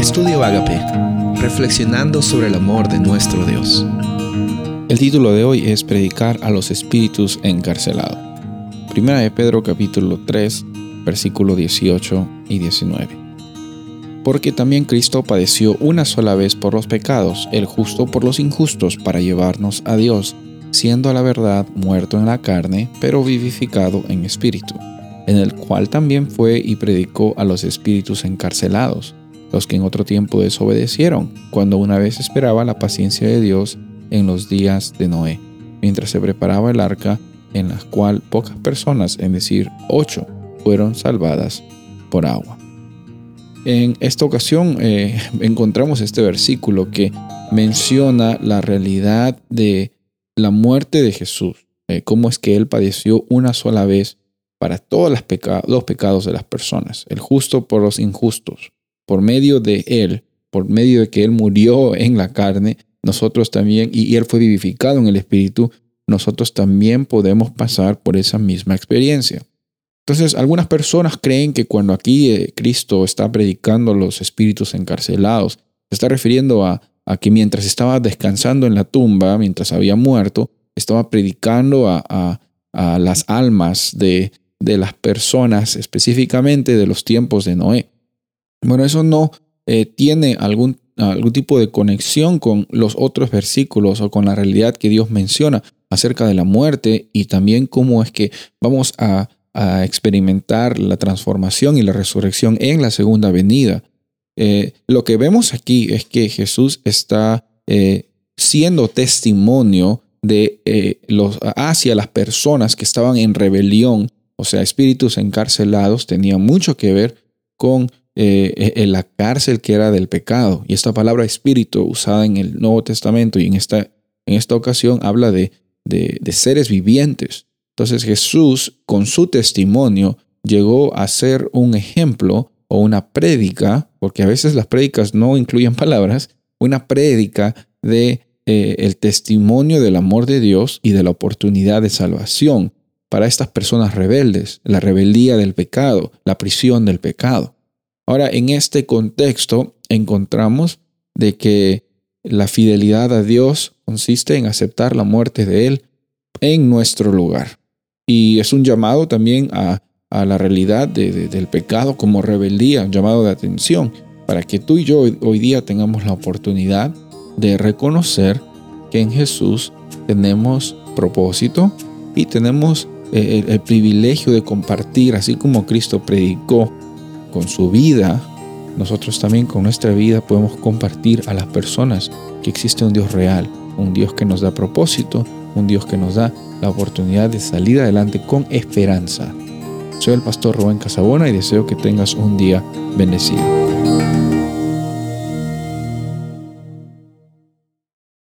Estudio Agape, reflexionando sobre el amor de nuestro Dios. El título de hoy es Predicar a los espíritus encarcelados. Primera de Pedro capítulo 3, versículo 18 y 19. Porque también Cristo padeció una sola vez por los pecados, el justo por los injustos, para llevarnos a Dios, siendo a la verdad muerto en la carne, pero vivificado en espíritu en el cual también fue y predicó a los espíritus encarcelados, los que en otro tiempo desobedecieron, cuando una vez esperaba la paciencia de Dios en los días de Noé, mientras se preparaba el arca, en la cual pocas personas, es decir, ocho, fueron salvadas por agua. En esta ocasión eh, encontramos este versículo que menciona la realidad de la muerte de Jesús, eh, cómo es que Él padeció una sola vez para todos los, pecados de las personas, el justo por los injustos. Por medio de Él, por medio de que Él murió en la carne, nosotros también, y Él fue vivificado en el Espíritu, nosotros también podemos pasar por esa misma experiencia. Entonces, algunas personas creen que cuando aquí eh, Cristo está predicando a los espíritus encarcelados, se está refiriendo a, que mientras estaba descansando en la tumba, mientras había muerto, estaba predicando a las almas de, de las personas, específicamente de los tiempos de Noé. Bueno, eso no eh, tiene algún, algún tipo de conexión con los otros versículos o con la realidad que Dios menciona acerca de la muerte y también cómo es que vamos a, experimentar la transformación y la resurrección en la segunda venida. Eh, lo que vemos aquí es que Jesús está eh, siendo testimonio de los hacia las personas que estaban en rebelión o sea, espíritus encarcelados, tenía mucho que ver con eh, e, la cárcel que era del pecado. Y esta palabra espíritu usada en el Nuevo Testamento y en esta, en esta ocasión habla de, de, de seres vivientes. Entonces Jesús, con su testimonio, llegó a ser un ejemplo o una prédica, porque a veces las prédicas no incluyen palabras, una prédica de eh, el testimonio del amor de Dios y de la oportunidad de salvación para estas personas rebeldes, la rebeldía del pecado, la prisión del pecado. Ahora, en este contexto encontramos de que la fidelidad a Dios consiste en aceptar la muerte de Él en nuestro lugar. Y es un llamado también a, la realidad del pecado como rebeldía, un llamado de atención, para que tú y yo hoy día tengamos la oportunidad de reconocer que en Jesús tenemos propósito y tenemos eh, el, privilegio de compartir, así como Cristo predicó con su vida, nosotros también con nuestra vida podemos compartir a las personas que existe un Dios real, un Dios que nos da propósito, un Dios que nos da la oportunidad de salir adelante con esperanza. Soy el pastor Rubén Casabona y deseo que tengas un día bendecido.